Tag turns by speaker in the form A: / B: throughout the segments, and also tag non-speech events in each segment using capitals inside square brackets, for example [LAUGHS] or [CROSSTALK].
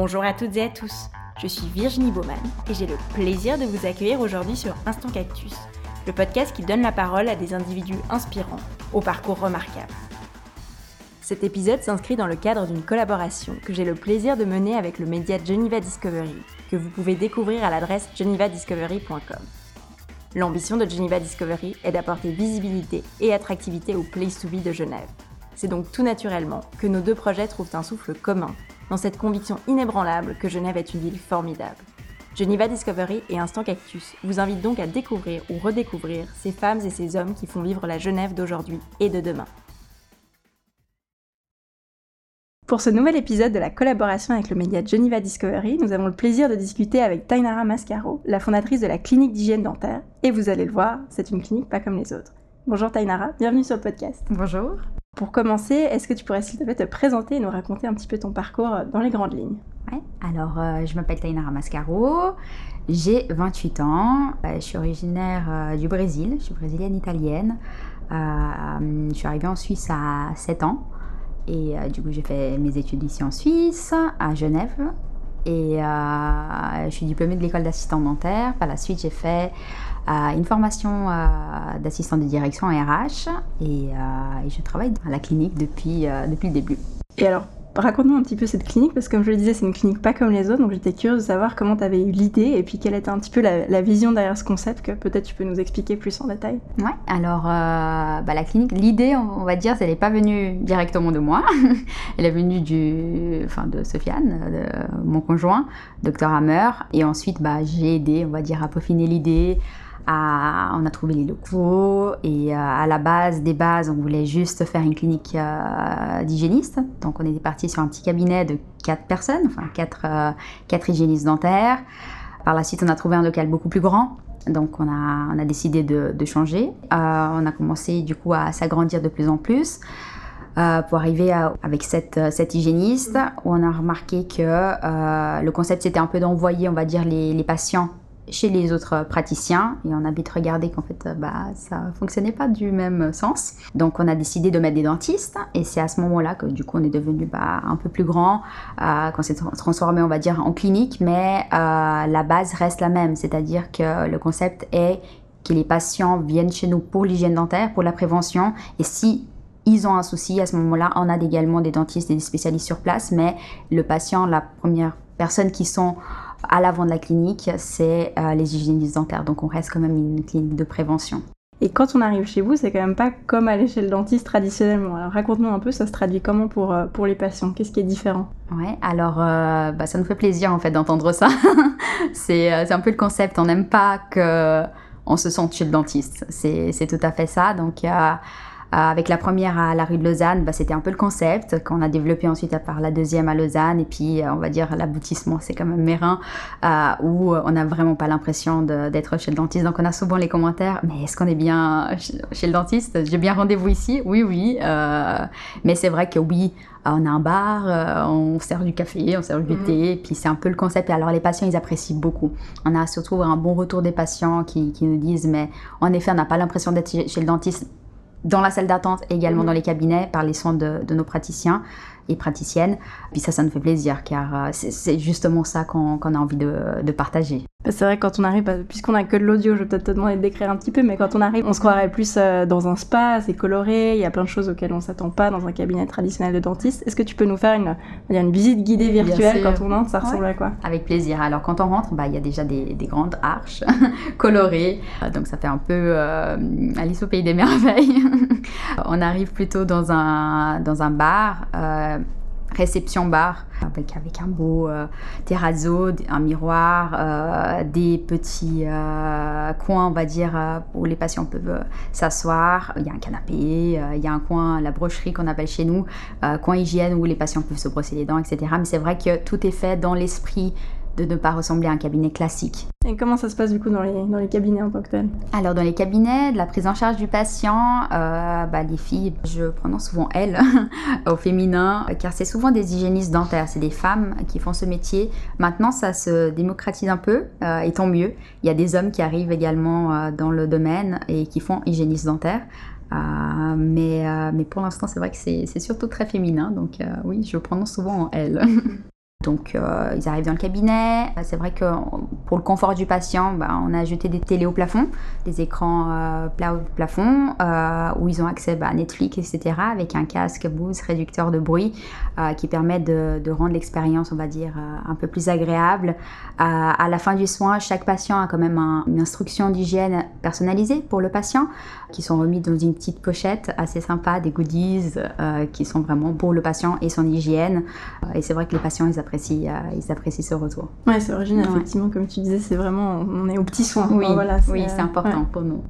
A: Bonjour à toutes et à tous, je suis Virginie Baumann et j'ai le plaisir de vous accueillir aujourd'hui sur Instant Cactus, le podcast qui donne la parole à des individus inspirants, au parcours remarquable. Cet épisode s'inscrit dans le cadre d'une collaboration que j'ai le plaisir de mener avec le média Geneva Discovery, que vous pouvez découvrir à l'adresse genevadiscovery.com. L'ambition de Geneva Discovery est d'apporter visibilité et attractivité au Place to Be de Genève. C'est donc tout naturellement que nos deux projets trouvent un souffle commun dans cette conviction inébranlable que Genève est une ville formidable. Geneva Discovery et Instant Cactus vous invitent donc à découvrir ou redécouvrir ces femmes et ces hommes qui font vivre la Genève d'aujourd'hui et de demain. Pour ce nouvel épisode de la collaboration avec le média Geneva Discovery, nous avons le plaisir de discuter avec Tainara Mascaro, la fondatrice de la clinique d'hygiène dentaire. Et vous allez le voir, c'est une clinique pas comme les autres. Bonjour Tainara, bienvenue sur le podcast.
B: Bonjour.
A: Pour commencer, est-ce que tu pourrais s'il te plaît te présenter et nous raconter un petit peu ton parcours dans les grandes lignes?
B: Ouais, alors euh, je m'appelle Tainara Mascaro, j'ai 28 ans, euh, je suis originaire euh, du Brésil, je suis brésilienne italienne. je suis arrivée en Suisse à 7 ans. Et du coup j'ai fait mes études ici en Suisse, à Genève. Et je suis diplômée de l'école d'assistant dentaire. Par la suite, j'ai fait une formation euh, d'assistant de direction RH et, euh, et, je travaille à la clinique depuis, euh, depuis le début.
A: Et alors, raconte-nous un petit peu cette clinique parce que comme je le disais, c'est une clinique pas comme les autres, donc j'étais curieuse de savoir comment tu avais eu l'idée et puis quelle était un petit peu la, vision derrière ce concept que peut-être tu peux nous expliquer plus en détail.
B: Ouais, alors bah, la clinique, l'idée, on va dire, elle n'est pas venue directement de moi, [LAUGHS] elle est venue du, enfin, de Sofiane, de mon conjoint, docteur Hammer, et ensuite bah, j'ai aidé, on va dire, à peaufiner l'idée on a trouvé les locaux et euh, à la base des bases, on voulait juste faire une clinique euh, d'hygiénistes. Donc on était parti sur un petit cabinet de quatre personnes, enfin quatre, euh, quatre hygiénistes dentaires. Par la suite, on a trouvé un local beaucoup plus grand. Donc on a, décidé de, changer. on a commencé du coup à s'agrandir de plus en plus. pour arriver avec cette, hygiéniste, on a remarqué que le concept c'était un peu d'envoyer, on va dire, les patients chez les autres praticiens et on a vite regardé qu'en fait bah, ça fonctionnait pas du même sens. Donc on a décidé de mettre des dentistes et c'est à ce moment-là que du coup on est devenu bah, un peu plus grand, euh, qu'on s'est transformé on va dire en clinique, mais euh, la base reste la même, c'est-à-dire que le concept est que les patients viennent chez nous pour l'hygiène dentaire, pour la prévention et si ils ont un souci, à ce moment-là, on a également des dentistes et des spécialistes sur place, mais le patient, la première personne qui sont à l'avant de la clinique, c'est euh, les hygiénistes dentaires. Donc on reste quand même une clinique de prévention.
A: Et quand on arrive chez vous, c'est quand même pas comme aller chez le dentiste traditionnellement. Alors raconte-nous un peu, ça se traduit comment pour, euh, pour les patients? Qu'est-ce qui est différent?
B: Ouais, alors euh, bah, ça nous fait plaisir en fait d'entendre ça. [LAUGHS] c'est un peu le concept, on n'aime pas que on se sente chez le dentiste. C'est tout à fait ça. Donc euh, avec la première à la rue de Lausanne, bah, c'était un peu le concept qu'on a développé ensuite à part la deuxième à Lausanne et puis euh, on va dire l'aboutissement c'est quand même Mérin euh, où on n'a vraiment pas l'impression d'être chez le dentiste. Donc on a souvent les commentaires mais est-ce qu'on est bien chez le dentiste? J'ai bien rendez-vous ici? Oui oui. mais c'est vrai que oui, on a un bar, on sert du café, on sert du mhm. thé, et puis c'est un peu le concept. Et alors les patients, ils apprécient beaucoup. On a surtout un bon retour des patients qui, qui nous disent, mais en effet, on n'a pas l'impression d'être chez le dentiste dans la salle d'attente, également mhm. dans les cabinets, par les soins de, de nos praticiens et praticiennes. Puis ça, ça nous fait plaisir car euh, c'est justement ça qu'on a envie de, partager.
A: C'est vrai que quand on arrive, puisqu'on a que de l'audio, je vais peut-être te demander de décrire un petit peu, mais quand on arrive, on se croirait plus euh, dans un spa, c'est coloré, il y a plein de choses auxquelles on s'attend pas dans un cabinet traditionnel de dentiste. Est-ce que tu peux nous faire une, une visite guidée virtuelle quand on entre Ça ressemble à quoi?
B: Avec plaisir. Alors quand on rentre, bah, il y a déjà des, grandes arches [LAUGHS] colorées, euh, donc ça fait un peu Alice au pays des merveilles. [LAUGHS] on arrive plutôt dans un, dans un bar réception bar avec, avec un beau euh, terrazzo, un miroir, euh, des petits euh, coins, on va dire, où les patients peuvent s'asseoir. Il y a un canapé, il y a un coin, la brocherie qu'on appelle chez nous, coin hygiène où les patients peuvent se brosser les dents, etc. Mais c'est vrai que tout est fait dans l'esprit de ne pas ressembler à un cabinet classique.
A: Et comment ça se passe du coup dans les, dans les cabinets en tant que tel
B: Alors dans les cabinets, de la prise en charge du patient, euh, bah, les filles, je prononce souvent elles [LAUGHS] au féminin, car c'est souvent des hygiénistes dentaires, c'est des femmes qui font ce métier. Maintenant ça se démocratise un peu, euh, et tant mieux. Il y a des hommes qui arrivent également euh, dans le domaine et qui font hygiéniste dentaire. mais, mais pour l'instant, c'est vrai que c'est surtout très féminin, donc oui, je prononce souvent en elle. [LAUGHS] Donc euh, ils arrivent dans le cabinet. C'est vrai que pour le confort du patient, bah, on a ajouté des télés au plafond, des écrans euh, plats au plafond, euh, où ils ont accès bah, à Netflix, etc. avec un casque Bose réducteur de bruit qui permet de, rendre l'expérience, on va dire, un peu plus agréable. à la fin du soin, chaque patient a quand même une instruction d'hygiène personnalisée pour le patient, qui sont remis dans une petite pochette assez sympa, des goodies qui sont vraiment pour le patient et son hygiène. et c'est vrai que les patients, ils apprécient, euh, ils apprécient ce retour.
A: Ouais, c'est original, effectivement, comme tu disais, c'est vraiment, on est au petit soin.
B: Oui, voilà, oui c'est important pour nous.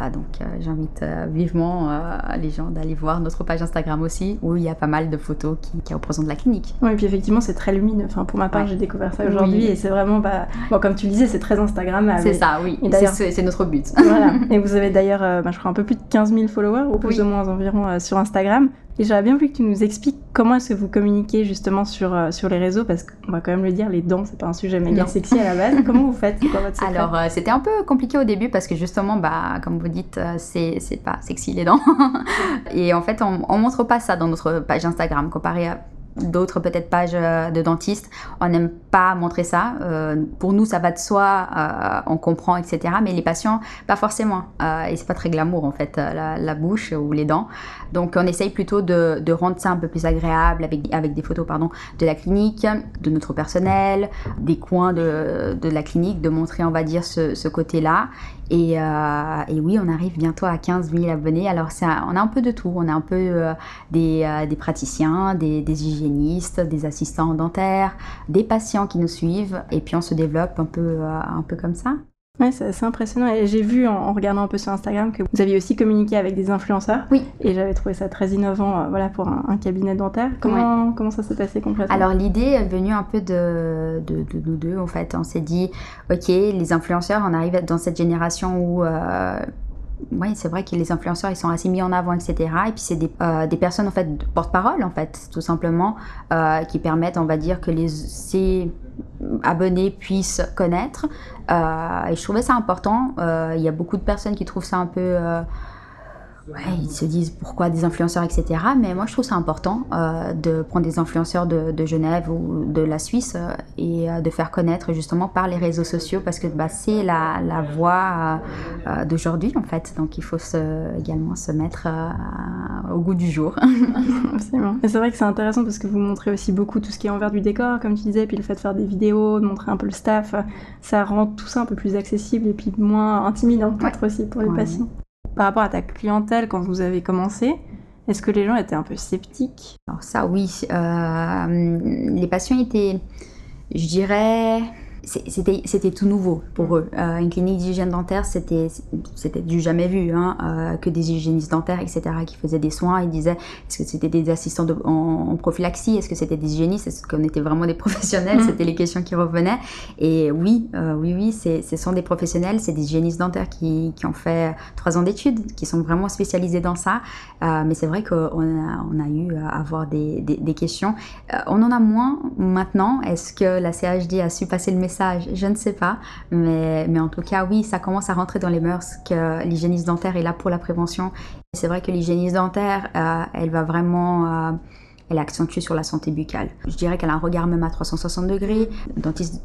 B: Ah, donc euh, j'invite euh, vivement euh, les gens d'aller voir notre page Instagram aussi, où il y a pas mal de photos qui, qui représentent la clinique.
A: Oui, et puis effectivement c'est très lumineux. Enfin, pour ma part, j'ai découvert ça aujourd'hui et c'est vraiment, bah, bon, comme tu le disais, c'est très Instagrammable.
B: C'est ça, oui. C'est notre but.
A: voilà. [LAUGHS] Et vous avez d'ailleurs, bah, je crois, un peu plus de 15 000 followers, ou plus ou moins environ, sur Instagram. Et j'aurais bien voulu que tu nous expliques comment est-ce que vous communiquez justement sur, euh, sur les réseaux, parce qu'on va quand même le dire, les dents, c'est pas un sujet méga sexy à la base. comment vous faites? Quoi, votre
B: Alors, euh, c'était un peu compliqué au début parce que justement, bah, comme vous dites, euh, c'est, c'est pas sexy les dents. [LAUGHS] Et en fait, on, on montre pas ça dans notre page Instagram comparé à d'autres peut-être pages euh, de dentistes, on n'aime pas montrer ça. Euh, pour nous, ça va de soi, euh, on comprend, etc. Mais les patients, pas forcément. et c'est pas très glamour en fait, la, bouche ou les dents. Donc on essaye plutôt de, rendre ça un peu plus agréable avec, avec des photos pardon, de la clinique, de notre personnel, des coins de, de la clinique, de montrer, on va dire, ce, ce côté-là. Et, euh, et, oui, on arrive bientôt à 15 000 abonnés. Alors, on a un peu de tout. On a un peu euh, des, euh, des, praticiens, des, des, hygiénistes, des assistants dentaires, des patients qui nous suivent. Et puis, on se développe un peu, un peu comme ça.
A: Ouais, c'est impressionnant. Et j'ai vu en, regardant un peu sur Instagram que vous aviez aussi communiqué avec des influenceurs.
B: Oui.
A: Et j'avais trouvé ça très innovant euh, voilà, pour un, cabinet dentaire. Comment, comment ça s'est passé concrètement?
B: Alors l'idée est venue un peu de, de, nous deux en fait. On s'est dit, ok, les influenceurs, on arrive dans cette génération où... Euh, oui, c'est vrai que les influenceurs, ils sont assez mis en avant, etc. Et puis c'est des, euh, des, personnes, en fait, porte-parole, en fait, tout simplement, euh, qui permettent, on va dire, que les, ces abonnés puissent connaître. Euh, et je trouvais ça important. Il y a beaucoup de personnes qui trouvent ça un peu Ouais, ils se disent pourquoi des influenceurs, etc. Mais moi, je trouve ça important euh, de prendre des influenceurs de, Genève ou de la Suisse euh, et euh, de faire connaître justement par les réseaux sociaux parce que bah, c'est la, la voie d'aujourd'hui en fait. Donc il faut se, également se mettre au goût du jour. [LAUGHS]
A: Absolument. Et c'est vrai que c'est intéressant parce que vous montrez aussi beaucoup tout ce qui est envers du décor, comme tu disais, puis le fait de faire des vidéos, de montrer un peu le staff, ça rend tout ça un peu plus accessible et puis moins intimidant peut-être aussi pour les patients par rapport à ta clientèle quand vous avez commencé Est-ce que les gens étaient un peu sceptiques?
B: Alors ça oui, euh, les patients étaient, je dirais, c'était tout nouveau pour eux. Euh, une clinique d'hygiène dentaire, c'était du jamais vu, hein, euh, que des hygiénistes dentaires, etc., qui faisaient des soins. Ils disaient, est-ce que c'était des assistants en, prophylaxie? Est-ce que c'était des hygiénistes? Est-ce qu'on était vraiment des [LAUGHS] professionnels? Mm. C'était les questions qui revenaient. Et oui, euh, oui, oui, ce sont des professionnels, c'est des hygiénistes dentaires qui, qui ont fait trois ans d'études, qui sont vraiment spécialisés dans ça. mais c'est vrai qu'on a, on a eu à avoir des, des, des questions. on en a moins maintenant. Est-ce que la CHD a su passer le message je ne sais pas. Mais, mais en tout cas, oui, ça commence à rentrer dans les mœurs que l'hygiéniste dentaire est là pour la prévention. C'est vrai que l'hygiéniste dentaire, euh, elle va vraiment... Euh, elle est accentuée sur la santé buccale. Je dirais qu'elle a un regard même à 360 degrés. Le dentiste,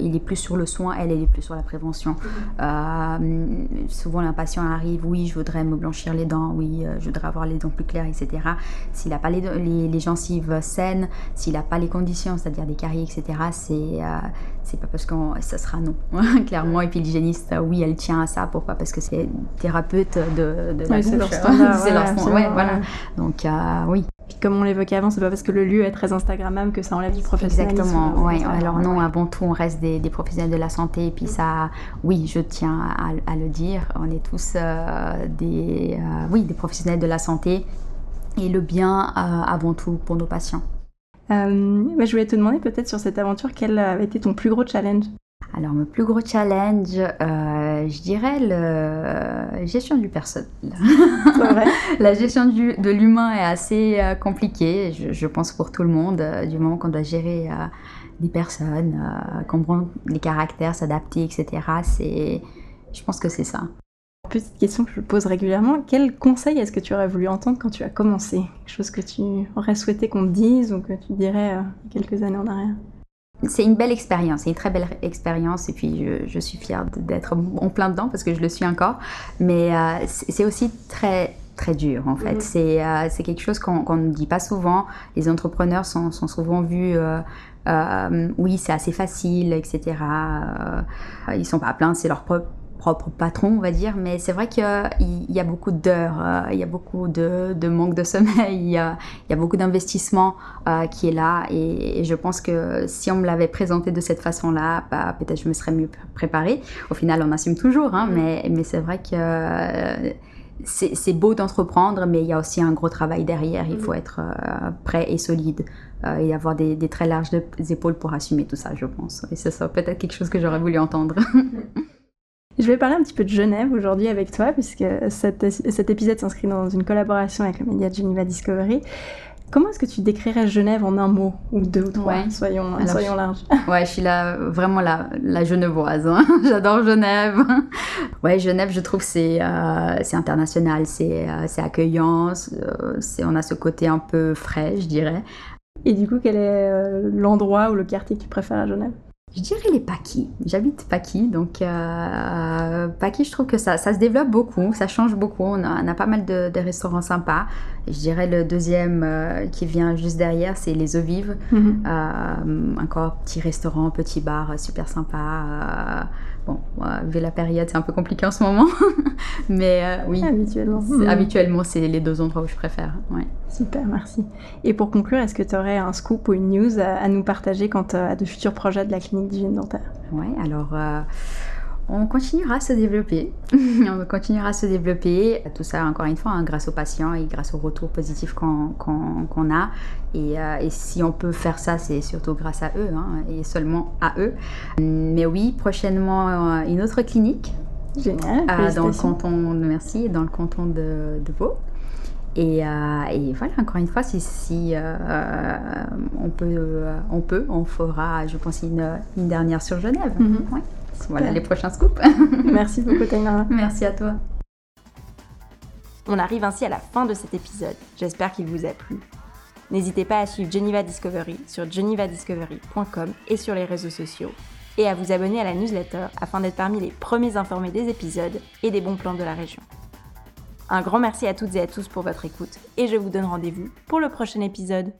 B: il, est plus sur le soin, elle, elle est plus sur la prévention. Euh, souvent, un patient arrive, oui, je voudrais me blanchir les dents, oui, euh, je voudrais avoir les dents plus claires, etc. S'il n'a pas les, les, gencives saines, s'il n'a pas les conditions, c'est-à-dire des caries, etc., c'est euh, c'est pas parce que ça sera non, [LAUGHS] clairement. Et puis l'hygiéniste, oui, elle tient à ça. Pourquoi? Parce que c'est thérapeute de, de la bouche. C'est leur standard. [LAUGHS] c'est leur standard. voilà. Donc, oui
A: comme on l'évoquait avant, c'est pas parce que le lieu est très Instagrammable que ça enlève du professionnalisme.
B: Exactement, oui. Alors non, avant tout, on reste des, professionnels de la santé. Et puis ça, oui, je tiens à, le dire, on est tous euh, des, euh, oui, des professionnels de la santé et le bien euh, avant tout pour nos patients.
A: je voulais te demander peut-être sur cette aventure, quel avait été ton plus gros challenge?
B: Alors, mon plus gros challenge, euh, je dirais la gestion du personnel. [LAUGHS] La gestion du, de l'humain est assez euh, compliquée, je, pense pour tout le monde, euh, du moment qu'on doit gérer des personnes, comprendre les caractères, s'adapter, etc. C'est, je pense que c'est ça.
A: Petite question que je pose régulièrement, quel conseil est-ce que tu aurais voulu entendre quand tu as commencé? Quelque chose que tu aurais souhaité qu'on te dise ou que tu dirais euh, quelques années en arrière?
B: C'est une belle expérience, c'est une très belle expérience et puis je, suis fière d'être en plein dedans parce que je le suis encore. Mais euh, c'est aussi très très dur en fait. Mhm. Euh, c'est quelque chose qu'on ne dit pas souvent. Les entrepreneurs sont, sont souvent vus, oui c'est assez facile, etc. ils sont pas à plaindre, c'est leur propre propre patron, on va dire, mais c'est vrai qu'il y a beaucoup d'heures, euh, il y a beaucoup de, manque de sommeil, [LAUGHS] il y a, beaucoup d'investissement euh, qui est là, et, je pense que si on me l'avait présenté de cette façon-là, bah, peut-être je me serais mieux préparée. Au final, on assume toujours, hein, mm. mais, mais c'est vrai que euh, c'est beau d'entreprendre, mais il y a aussi un gros travail derrière. Il mm. faut être prêt et solide et avoir des, des, très larges épaules pour assumer tout ça, je pense. Et c'est ça peut-être quelque chose que j'aurais voulu entendre. [LAUGHS]
A: Je vais parler un petit peu de Genève aujourd'hui avec toi, puisque cet, cet épisode s'inscrit dans une collaboration avec le média Geneva Discovery. Comment est-ce que tu décrirais Genève en un mot ou deux ou trois Soyons, soyons larges. [LAUGHS]
B: Ouais, je suis là, vraiment la, la genevoise. Hein. [LAUGHS] J'adore Genève. [LAUGHS] Ouais, Genève, je trouve c'est euh, c'est international, c'est euh, accueillant, euh, on a ce côté un peu frais, je dirais.
A: Et du coup, quel est l'endroit ou le quartier que tu préfères à Genève?
B: Je dirais les Paquis. J'habite Paquis, donc euh, Paquis, je trouve que ça, ça se développe beaucoup, ça change beaucoup. On a, on a pas mal de, de, restaurants sympas. Je dirais le deuxième euh, qui vient juste derrière, c'est les Eaux Vives. Mhm. Euh, encore petit restaurant, petit bar, super sympa. Euh, bon, vu la période, c'est un peu compliqué en ce moment, [LAUGHS] mais oui.
A: Habituellement.
B: Mhm. Habituellement, c'est les deux endroits où je préfère. Ouais.
A: Super, merci. Et pour conclure, est-ce que tu aurais un scoop ou une news à, nous partager quant à de futurs projets de la clinique d'hygiène dentaire?
B: Oui, alors euh, on continuera à se développer. [LAUGHS] on continuera à se développer. Tout ça, encore une fois, hein, grâce aux patients et grâce aux retours positifs qu'on a. Euh, et, si on peut faire ça, c'est surtout grâce à eux hein, et seulement à eux. Mais oui, prochainement, euh, une autre clinique.
A: Génial.
B: dans le canton de Merci, dans le canton de, de Vaud. Euh, et, voilà, encore une fois, si, si euh, on, peut, on peut, on fera, je pense, une, une dernière sur Genève. Voilà les prochains scoops. [LAUGHS]
A: Merci beaucoup, Tainara.
B: Merci à toi.
A: On arrive ainsi à la fin de cet épisode. J'espère qu'il vous a plu. N'hésitez pas à suivre Geneva Discovery sur genevadiscovery.com et sur les réseaux sociaux et à vous abonner à la newsletter afin d'être parmi les premiers informés des épisodes et des bons plans de la région. Un grand merci à toutes et à tous pour votre écoute et je vous donne rendez-vous pour le prochain épisode.